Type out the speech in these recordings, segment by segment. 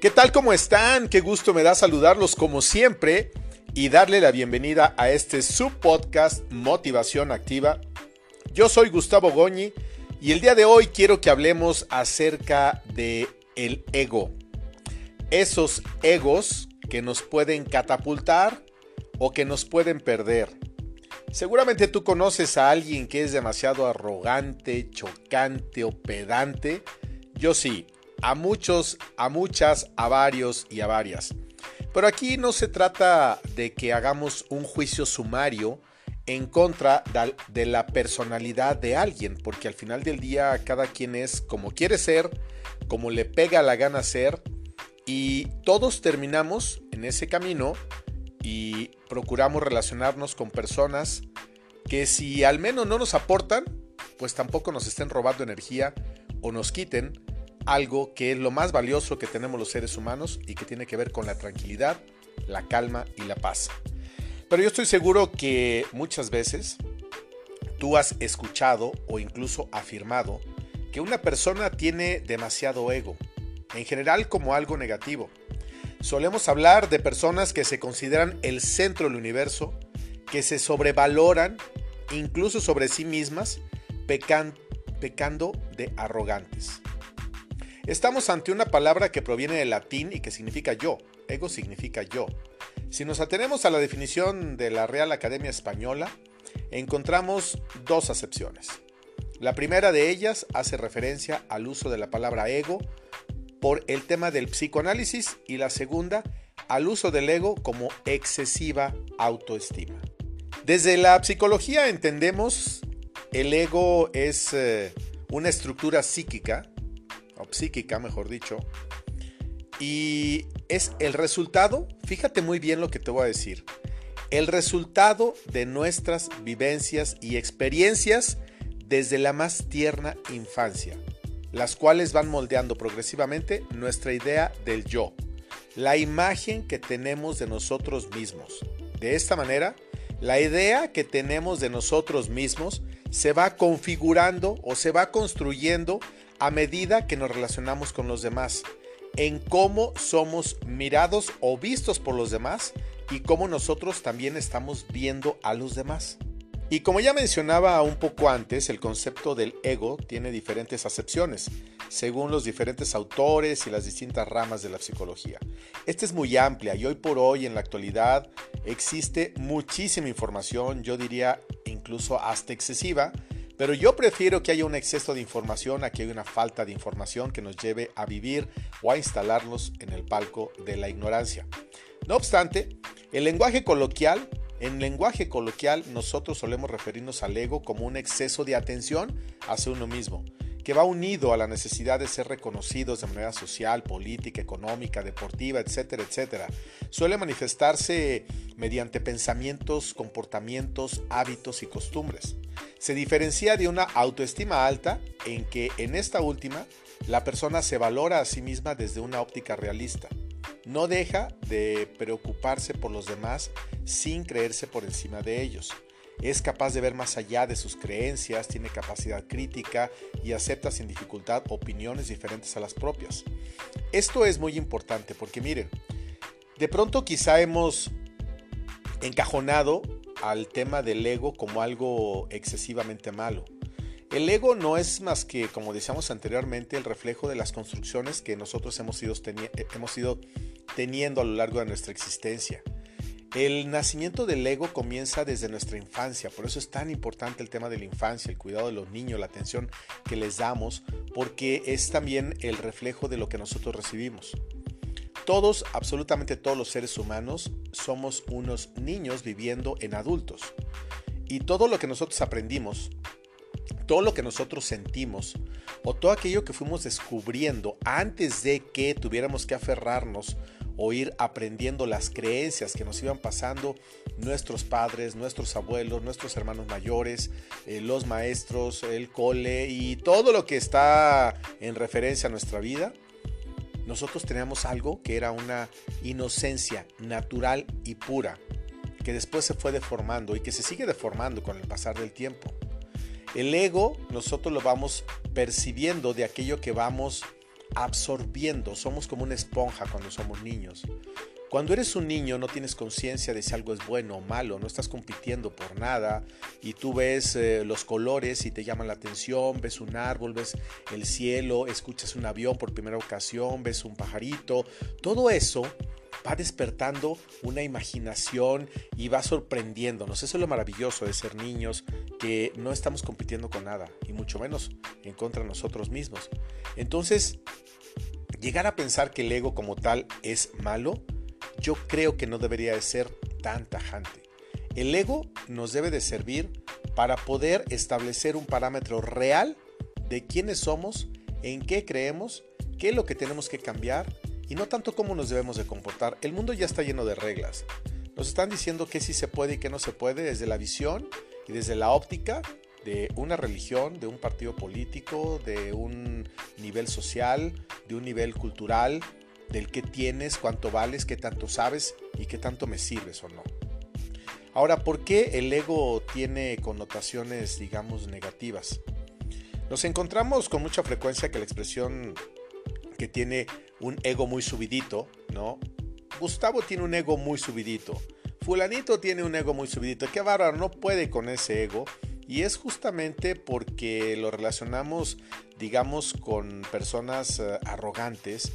¿Qué tal? ¿Cómo están? Qué gusto me da saludarlos como siempre y darle la bienvenida a este subpodcast Motivación Activa. Yo soy Gustavo Goñi y el día de hoy quiero que hablemos acerca de el ego. Esos egos que nos pueden catapultar o que nos pueden perder. Seguramente tú conoces a alguien que es demasiado arrogante, chocante o pedante. Yo sí, a muchos, a muchas, a varios y a varias. Pero aquí no se trata de que hagamos un juicio sumario en contra de la personalidad de alguien, porque al final del día cada quien es como quiere ser, como le pega la gana ser, y todos terminamos en ese camino y procuramos relacionarnos con personas que si al menos no nos aportan, pues tampoco nos estén robando energía o nos quiten algo que es lo más valioso que tenemos los seres humanos y que tiene que ver con la tranquilidad, la calma y la paz. Pero yo estoy seguro que muchas veces tú has escuchado o incluso afirmado que una persona tiene demasiado ego, en general como algo negativo. Solemos hablar de personas que se consideran el centro del universo, que se sobrevaloran incluso sobre sí mismas, pecando de arrogantes. Estamos ante una palabra que proviene del latín y que significa yo. Ego significa yo. Si nos atenemos a la definición de la Real Academia Española, encontramos dos acepciones. La primera de ellas hace referencia al uso de la palabra ego por el tema del psicoanálisis y la segunda al uso del ego como excesiva autoestima. Desde la psicología entendemos el ego es eh, una estructura psíquica o psíquica, mejor dicho. Y es el resultado, fíjate muy bien lo que te voy a decir, el resultado de nuestras vivencias y experiencias desde la más tierna infancia, las cuales van moldeando progresivamente nuestra idea del yo, la imagen que tenemos de nosotros mismos. De esta manera, la idea que tenemos de nosotros mismos se va configurando o se va construyendo a medida que nos relacionamos con los demás, en cómo somos mirados o vistos por los demás y cómo nosotros también estamos viendo a los demás. Y como ya mencionaba un poco antes, el concepto del ego tiene diferentes acepciones, según los diferentes autores y las distintas ramas de la psicología. Esta es muy amplia y hoy por hoy en la actualidad existe muchísima información, yo diría incluso hasta excesiva, pero yo prefiero que haya un exceso de información a que haya una falta de información que nos lleve a vivir o a instalarnos en el palco de la ignorancia. No obstante, el lenguaje coloquial, en lenguaje coloquial nosotros solemos referirnos al ego como un exceso de atención hacia uno mismo, que va unido a la necesidad de ser reconocidos de manera social, política, económica, deportiva, etcétera, etcétera. Suele manifestarse mediante pensamientos, comportamientos, hábitos y costumbres. Se diferencia de una autoestima alta en que en esta última la persona se valora a sí misma desde una óptica realista. No deja de preocuparse por los demás sin creerse por encima de ellos. Es capaz de ver más allá de sus creencias, tiene capacidad crítica y acepta sin dificultad opiniones diferentes a las propias. Esto es muy importante porque miren, de pronto quizá hemos encajonado al tema del ego como algo excesivamente malo. El ego no es más que, como decíamos anteriormente, el reflejo de las construcciones que nosotros hemos ido, hemos ido teniendo a lo largo de nuestra existencia. El nacimiento del ego comienza desde nuestra infancia, por eso es tan importante el tema de la infancia, el cuidado de los niños, la atención que les damos, porque es también el reflejo de lo que nosotros recibimos. Todos, absolutamente todos los seres humanos, somos unos niños viviendo en adultos. Y todo lo que nosotros aprendimos, todo lo que nosotros sentimos, o todo aquello que fuimos descubriendo antes de que tuviéramos que aferrarnos o ir aprendiendo las creencias que nos iban pasando nuestros padres, nuestros abuelos, nuestros hermanos mayores, eh, los maestros, el cole y todo lo que está en referencia a nuestra vida, nosotros teníamos algo que era una inocencia natural y pura, que después se fue deformando y que se sigue deformando con el pasar del tiempo. El ego nosotros lo vamos percibiendo de aquello que vamos absorbiendo, somos como una esponja cuando somos niños. Cuando eres un niño no tienes conciencia de si algo es bueno o malo, no estás compitiendo por nada y tú ves eh, los colores y te llaman la atención, ves un árbol, ves el cielo, escuchas un avión por primera ocasión, ves un pajarito, todo eso va despertando una imaginación y va sorprendiéndonos. Eso es lo maravilloso de ser niños, que no estamos compitiendo con nada, y mucho menos en contra de nosotros mismos. Entonces, llegar a pensar que el ego como tal es malo, yo creo que no debería de ser tan tajante. El ego nos debe de servir para poder establecer un parámetro real de quiénes somos, en qué creemos, qué es lo que tenemos que cambiar y no tanto cómo nos debemos de comportar. El mundo ya está lleno de reglas. Nos están diciendo qué sí se puede y qué no se puede desde la visión y desde la óptica de una religión, de un partido político, de un nivel social, de un nivel cultural, del qué tienes, cuánto vales, qué tanto sabes y qué tanto me sirves o no. Ahora, ¿por qué el ego tiene connotaciones, digamos, negativas? Nos encontramos con mucha frecuencia que la expresión que tiene un ego muy subidito, ¿no? Gustavo tiene un ego muy subidito. Fulanito tiene un ego muy subidito. Qué bárbaro, no puede con ese ego. Y es justamente porque lo relacionamos, digamos, con personas eh, arrogantes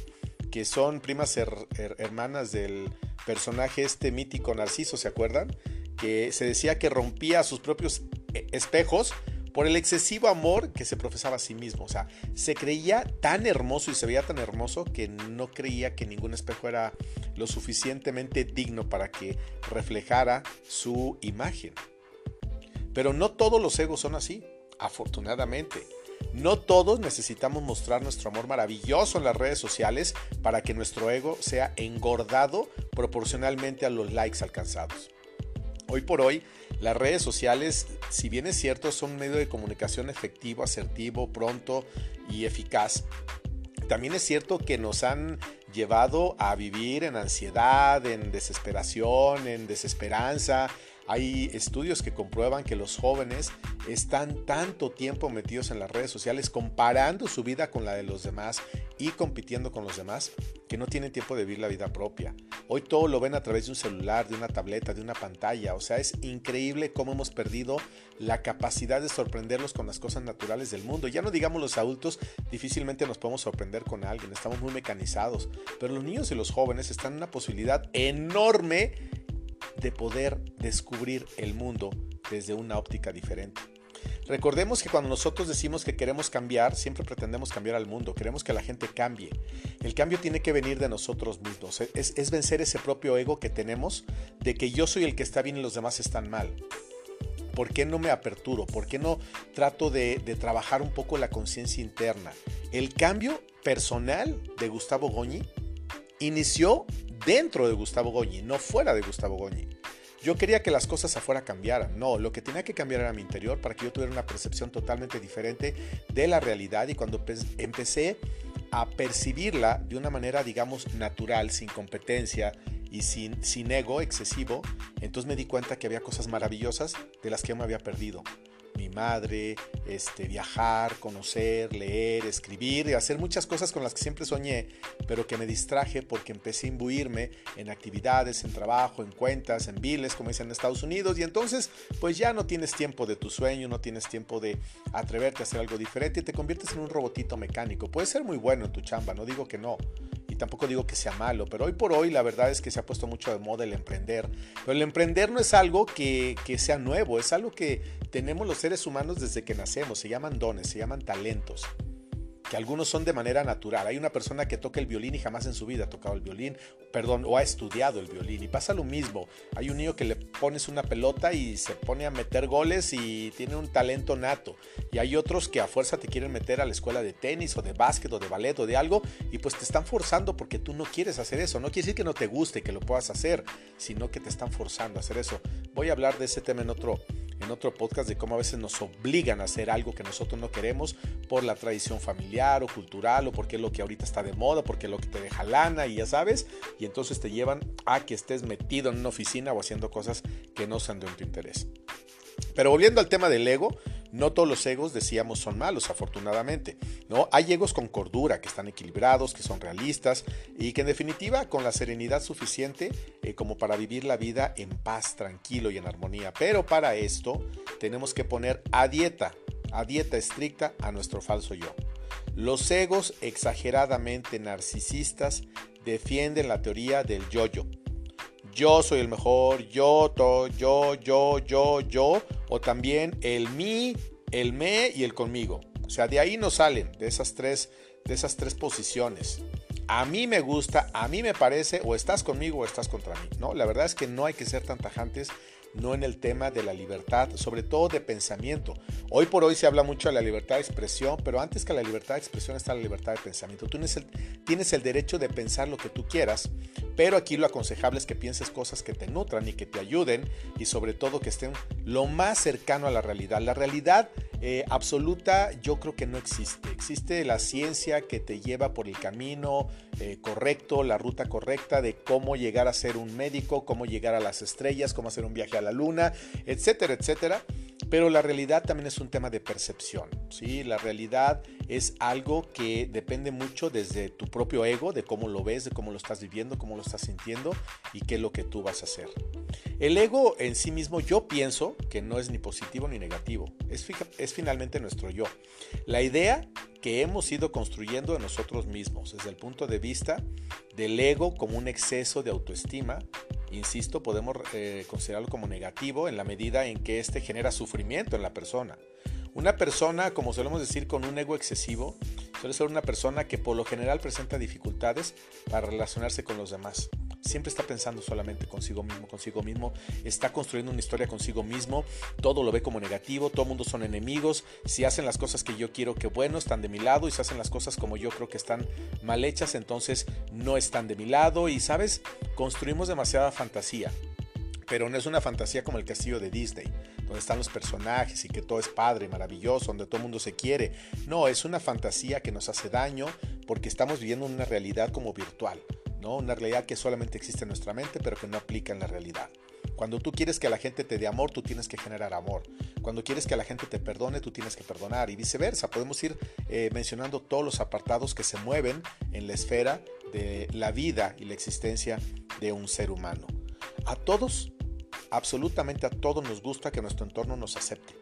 que son primas hermanas del personaje este mítico Narciso, ¿se acuerdan? Que se decía que rompía sus propios eh, espejos por el excesivo amor que se profesaba a sí mismo. O sea, se creía tan hermoso y se veía tan hermoso que no creía que ningún espejo era lo suficientemente digno para que reflejara su imagen. Pero no todos los egos son así, afortunadamente. No todos necesitamos mostrar nuestro amor maravilloso en las redes sociales para que nuestro ego sea engordado proporcionalmente a los likes alcanzados. Hoy por hoy, las redes sociales, si bien es cierto, son un medio de comunicación efectivo, asertivo, pronto y eficaz, también es cierto que nos han llevado a vivir en ansiedad, en desesperación, en desesperanza, hay estudios que comprueban que los jóvenes están tanto tiempo metidos en las redes sociales comparando su vida con la de los demás y compitiendo con los demás que no tienen tiempo de vivir la vida propia. Hoy todo lo ven a través de un celular, de una tableta, de una pantalla. O sea, es increíble cómo hemos perdido la capacidad de sorprenderlos con las cosas naturales del mundo. Ya no digamos los adultos, difícilmente nos podemos sorprender con alguien, estamos muy mecanizados. Pero los niños y los jóvenes están en una posibilidad enorme de poder descubrir el mundo desde una óptica diferente. Recordemos que cuando nosotros decimos que queremos cambiar, siempre pretendemos cambiar al mundo, queremos que la gente cambie. El cambio tiene que venir de nosotros mismos, es, vencer ese propio ego que tenemos de que yo soy el que está bien y los demás están mal. ¿Por qué no me aperturo? ¿Por qué no trato de, de trabajar un poco la conciencia interna? El cambio personal de Gustavo Goñi inició dentro de Gustavo Goñi, no fuera de Gustavo Goñi. Yo quería que las cosas afuera cambiaran. No, lo que tenía que cambiar era mi interior para que yo tuviera una percepción totalmente diferente de la realidad y cuando empecé a percibirla de una manera, digamos, natural, sin competencia y sin, sin ego excesivo, entonces me di cuenta que había cosas maravillosas de las que yo me había perdido mi madre, este, viajar, conocer, leer, escribir y hacer muchas cosas con las que siempre soñé, pero que me distraje porque empecé a imbuirme en actividades, en trabajo, en cuentas, en biles, como dicen en Estados Unidos, y entonces pues ya no tienes tiempo de tu sueño, no tienes tiempo de atreverte a hacer algo diferente y te conviertes en un robotito mecánico. Puede ser muy bueno en tu chamba, no digo que no, tampoco digo que sea malo, pero hoy por hoy la verdad es que se ha puesto mucho de moda el emprender. Pero el emprender no es algo que, que sea nuevo, es algo que tenemos los seres humanos desde que nacemos, se llaman dones, se llaman talentos que algunos son de manera natural. Hay una persona que toca el violín y jamás en su vida ha tocado el violín, perdón, o ha estudiado el violín. Y pasa lo mismo. Hay un niño que le pones una pelota y se pone a meter goles y tiene un talento nato. Y hay otros que a fuerza te quieren meter a la escuela de tenis o de básquet o de ballet o de algo y pues te están forzando porque tú no quieres hacer eso. No quiere decir que no te guste, que lo puedas hacer, sino que te están forzando a hacer eso. Voy a hablar de ese tema en otro en otro podcast de cómo a veces nos obligan a hacer algo que nosotros no queremos por la tradición familiar o cultural o porque es lo que ahorita está de moda, porque es lo que te deja lana y ya sabes, y entonces te llevan a que estés metido en una oficina o haciendo cosas que no sean de tu interés. Pero volviendo al tema del ego, No todos los egos, decíamos, son malos, afortunadamente. ¿no? Hay egos con cordura, que están equilibrados, que son realistas y que en definitiva con la serenidad suficiente eh, como para vivir la vida en paz, tranquilo y en armonía. Pero para esto tenemos que poner a dieta, a dieta estricta a nuestro falso yo. Los egos exageradamente narcisistas defienden la teoría del yo-yo. Yo soy el mejor, yo, to, yo, yo, yo, yo, o también el mí, el me y el conmigo. O sea, de ahí no salen, de esas tres, de esas tres posiciones. A mí me gusta, a mí me parece, o estás conmigo o estás contra mí. No, la verdad es que no hay que ser tan tajantes no en el tema de la libertad, sobre todo de pensamiento. Hoy por hoy se habla mucho de la libertad de expresión, pero antes que la libertad de expresión está la libertad de pensamiento. Tú tienes el, tienes el derecho de pensar lo que tú quieras, pero aquí lo aconsejable es que pienses cosas que te nutran y que te ayuden y sobre todo que estén lo más cercano a la realidad. La realidad eh, absoluta yo creo que no existe. Existe la ciencia que te lleva por el camino eh, correcto, la ruta correcta de cómo llegar a ser un médico, cómo llegar a las estrellas, cómo hacer un viaje a la luna, etcétera, etcétera. Pero la realidad también es un tema de percepción. ¿sí? La realidad es algo que depende mucho desde tu propio ego, de cómo lo ves, de cómo lo estás viviendo, cómo lo estás sintiendo y qué es lo que tú vas a hacer. El ego en sí mismo yo pienso que no es ni positivo ni negativo, es, es finalmente nuestro yo. La idea que hemos ido construyendo de nosotros mismos desde el punto de vista del ego como un exceso de autoestima insisto, podemos eh, considerarlo como negativo en la medida en que éste genera sufrimiento en la persona. Una persona, como solemos decir, con un ego excesivo, suele ser una persona que por lo general presenta dificultades para relacionarse con los demás siempre está pensando solamente consigo mismo, consigo mismo, está construyendo una historia consigo mismo, todo lo ve como negativo, todo el mundo son enemigos, si hacen las cosas que yo quiero que bueno, están de mi lado, y si hacen las cosas como yo creo que están mal hechas, entonces no están de mi lado, y sabes, construimos demasiada fantasía. Pero no es una fantasía como el castillo de Disney, donde están los personajes y que todo es padre, maravilloso, donde todo el mundo se quiere. No, es una fantasía que nos hace daño porque estamos viviendo una realidad como virtual una realidad que solamente existe en nuestra mente, pero que no aplica en la realidad. Cuando tú quieres que la gente te dé amor, tú tienes que generar amor. Cuando quieres que la gente te perdone, tú tienes que perdonar y viceversa. Podemos ir eh, mencionando todos los apartados que se mueven en la esfera de la vida y la existencia de un ser humano. A todos, absolutamente a todos nos gusta que nuestro entorno nos acepte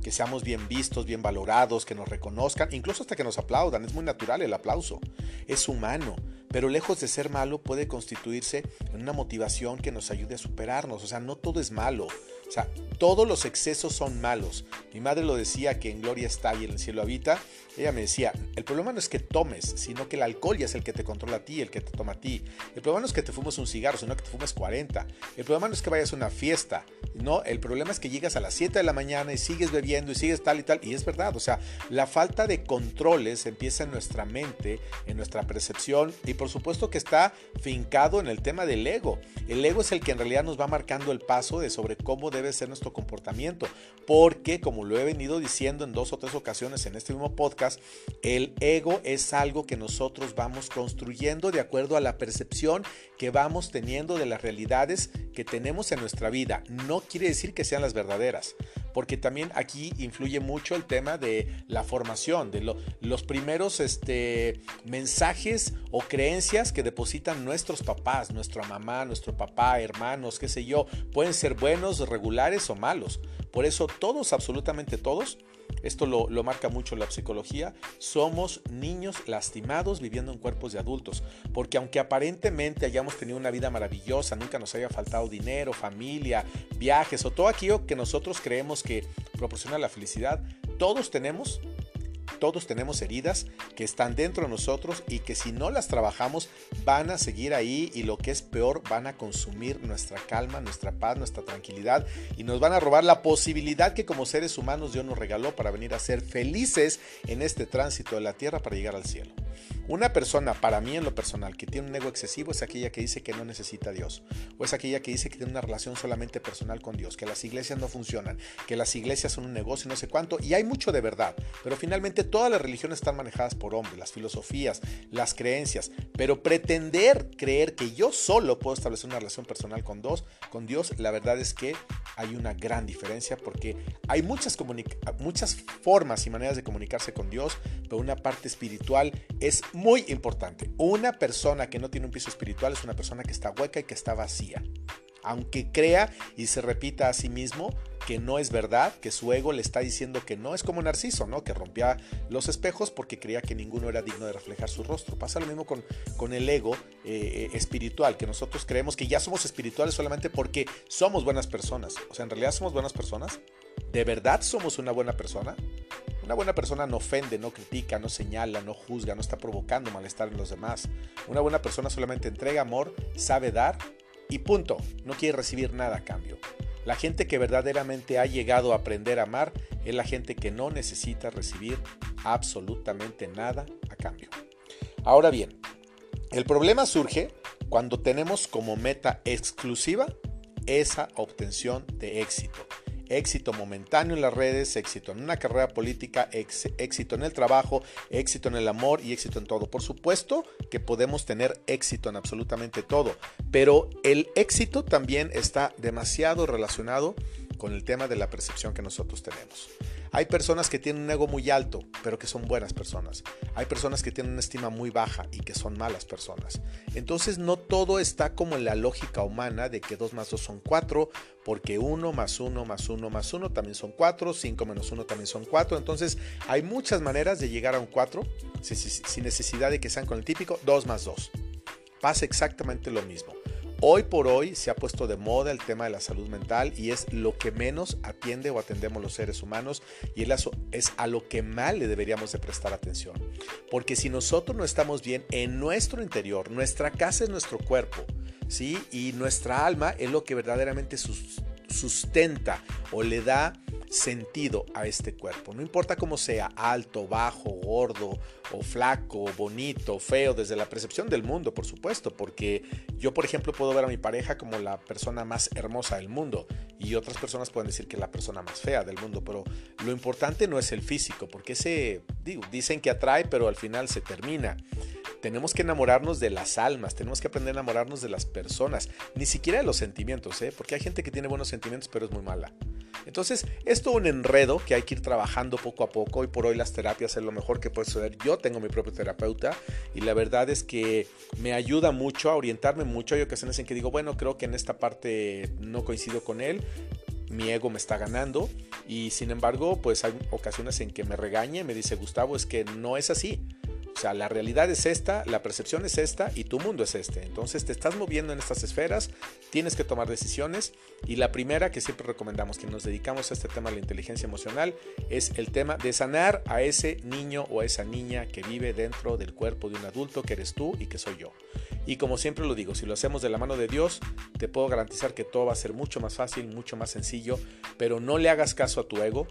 que seamos bien vistos, bien valorados, que nos reconozcan, incluso hasta que nos aplaudan. Es muy natural el aplauso. Es humano pero lejos de ser malo puede constituirse en una motivación que nos ayude a superarnos. O sea, no todo es malo. O sea, todos los excesos son malos. Mi madre lo decía que en gloria está y en el cielo habita. Ella me decía, el problema no es que tomes, sino que el alcohol ya es el que te controla a ti, el que te toma a ti. El problema no es que te fumes un cigarro, sino que te fumes 40. El problema no es que vayas a una fiesta, no, el problema es que llegas a las 7 de la mañana y sigues bebiendo y sigues tal y tal. Y es verdad, o sea, la falta de controles empieza en nuestra mente, en nuestra percepción y por supuesto que está fincado en el tema del ego. El ego es el que en realidad nos va marcando el paso de sobre cómo debe ser nuestro comportamiento. Porque, como lo he venido diciendo en dos o tres ocasiones en este mismo podcast, el ego es algo que nosotros vamos construyendo de acuerdo a la percepción que vamos teniendo de las realidades que tenemos en nuestra vida. No quiere decir que sean las verdaderas porque también aquí influye mucho el tema de la formación, de los primeros este, mensajes o creencias que depositan nuestros papás, nuestra mamá, nuestro papá, hermanos, qué sé yo, pueden ser buenos, regulares o malos. Por eso todos, absolutamente todos, esto lo, marca mucho la psicología, somos niños lastimados viviendo en cuerpos de adultos, porque aunque aparentemente hayamos tenido una vida maravillosa, nunca nos haya faltado dinero, familia, viajes o todo aquello que nosotros creemos que proporciona la felicidad, todos tenemos todos tenemos heridas que están dentro de nosotros y que si no las trabajamos van a seguir ahí y lo que es peor van a consumir nuestra calma, nuestra paz, nuestra tranquilidad y nos van a robar la posibilidad que como seres humanos Dios nos regaló para venir a ser felices en este tránsito de la tierra para llegar al cielo. Una persona, para mí en lo personal, que tiene un ego excesivo es aquella que dice que no necesita a Dios. O es aquella que dice que tiene una relación solamente personal con Dios, que las iglesias no funcionan, que las iglesias son un negocio, no sé cuánto. Y hay mucho de verdad. Pero finalmente todas las religiones están manejadas por hombres, las filosofías, las creencias. Pero pretender creer que yo solo puedo establecer una relación personal con, dos, con Dios, la verdad es que hay una gran diferencia porque hay muchas, muchas formas y maneras de comunicarse con Dios, pero una parte espiritual es importante. Una persona que no tiene un piso espiritual es una persona que está hueca y que está vacía aunque crea y se repita a sí mismo que no es verdad, que su ego le está diciendo que no, es como Narciso, ¿no? Que rompía los espejos porque creía que ninguno era digno de reflejar su rostro. Pasa lo mismo con, con el ego eh, espiritual, que nosotros creemos que ya somos espirituales solamente porque somos buenas personas. O sea, en realidad somos buenas personas. ¿De verdad somos una buena persona? Una buena persona no ofende, no critica, no señala, no juzga, no está provocando malestar en los demás. Una buena persona solamente entrega amor, sabe dar y punto, no quiere recibir nada a cambio. La gente que verdaderamente ha llegado a aprender a amar es la gente que no necesita recibir absolutamente nada a cambio. Ahora bien, el problema surge cuando tenemos como meta exclusiva esa obtención de éxito éxito momentáneo en las redes, éxito en una carrera política, éxito en el trabajo, éxito en el amor y éxito en todo. Por supuesto que podemos tener éxito en absolutamente todo, pero el éxito también está demasiado relacionado con el tema de la percepción que nosotros tenemos. Hay personas que tienen un ego muy alto, pero que son buenas personas. Hay personas que tienen una estima muy baja y que son malas personas. Entonces no todo está como en la lógica humana de que 2 más 2 son 4, porque 1 más 1 más 1 más 1 también son 4, 5 menos 1 también son 4. Entonces hay muchas maneras de llegar a un 4 sin necesidad de que sean con el típico 2 más 2. Pasa exactamente lo mismo. Hoy por hoy se ha puesto de moda el tema de la salud mental y es lo que menos atiende o atendemos los seres humanos y es a lo que más le deberíamos de prestar atención. Porque si nosotros no estamos bien en nuestro interior, nuestra casa es nuestro cuerpo, ¿sí? Y nuestra alma es lo que verdaderamente sustenta o le da sentido a este cuerpo. No importa cómo sea, alto, bajo, gordo o flaco, bonito, feo, desde la percepción del mundo, por supuesto, porque yo, por ejemplo, puedo ver a mi pareja como la persona más hermosa del mundo y otras personas pueden decir que es la persona más fea del mundo, pero lo importante no es el físico, porque ese, dicen que atrae, pero al final se termina. Tenemos que enamorarnos de las almas, tenemos que aprender a enamorarnos de las personas, ni siquiera de los sentimientos, ¿eh? porque hay gente que tiene buenos sentimientos pero es muy mala. Entonces, es todo un enredo que hay que ir trabajando poco a poco. y por hoy las terapias es lo mejor que puede suceder. Yo tengo mi propio terapeuta y la verdad es que me ayuda mucho a orientarme mucho. Hay ocasiones en que digo, bueno, creo que en esta parte no coincido con él. Mi ego me está ganando y sin embargo, pues hay ocasiones en que me regaña y me dice, Gustavo, es que no es así. O sea, la realidad es esta, la percepción es esta y tu mundo es este. Entonces te estás moviendo en estas esferas, tienes que tomar decisiones y la primera que siempre recomendamos que nos dedicamos a este tema de la inteligencia emocional es el tema de sanar a ese niño o a esa niña que vive dentro del cuerpo de un adulto que eres tú y que soy yo. Y como siempre lo digo, si lo hacemos de la mano de Dios, te puedo garantizar que todo va a ser mucho más fácil, mucho más sencillo, pero no le hagas caso a tu ego,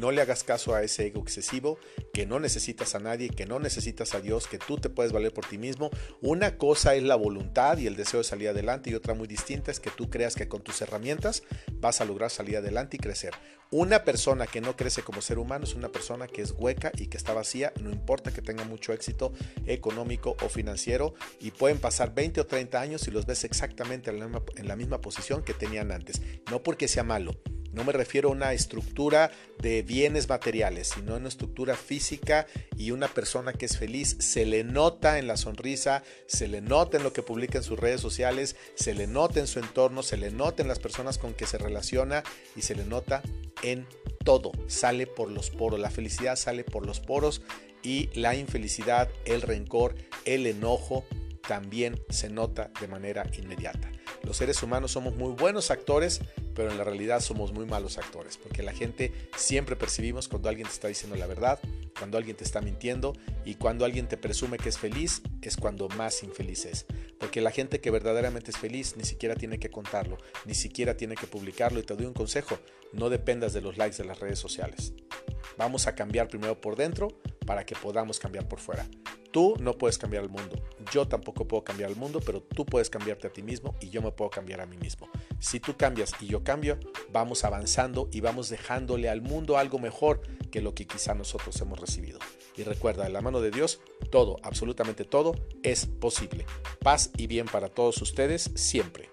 no le hagas caso a ese ego excesivo, que no necesitas a nadie, que no necesitas a Dios, que tú te puedes valer por ti mismo. Una cosa es la voluntad y el deseo de salir adelante y otra muy distinta es que tú creas que con tus herramientas vas a lograr salir adelante y crecer. Una persona que no crece como ser humano es una persona que es hueca y que está vacía, no importa que tenga mucho éxito económico o financiero y pueden pasar 20 o 30 años y los ves exactamente en la misma, en la misma posición que tenían antes. No porque sea malo, no me refiero a una estructura de bienes materiales, sino a una estructura física y una persona que es feliz. Se le nota en la sonrisa, se le nota en lo que publica en sus redes sociales, se le nota en su entorno, se le nota en las personas con que se relaciona y se le nota en todo. Sale por los poros. La felicidad sale por los poros y la infelicidad, el rencor, el enojo también se nota de manera inmediata. Los seres humanos somos muy buenos actores, pero en la realidad somos muy malos actores, porque la gente siempre percibimos cuando alguien te está diciendo la verdad, cuando alguien te está mintiendo y cuando alguien te presume que es feliz, es cuando más infeliz es. Porque la gente que verdaderamente es feliz ni siquiera tiene que contarlo, ni siquiera tiene que publicarlo y te doy un consejo, no dependas de los likes de las redes sociales. Vamos a cambiar primero por dentro para que podamos cambiar por fuera. Tú no puedes cambiar el mundo, yo tampoco puedo cambiar el mundo, pero tú puedes cambiarte a ti mismo y yo me puedo cambiar a mí mismo. Si tú cambias y yo cambio, vamos avanzando y vamos dejándole al mundo algo mejor que lo que quizá nosotros hemos recibido. Y recuerda, en la mano de Dios, todo, absolutamente todo, es posible. Paz y bien para todos ustedes siempre.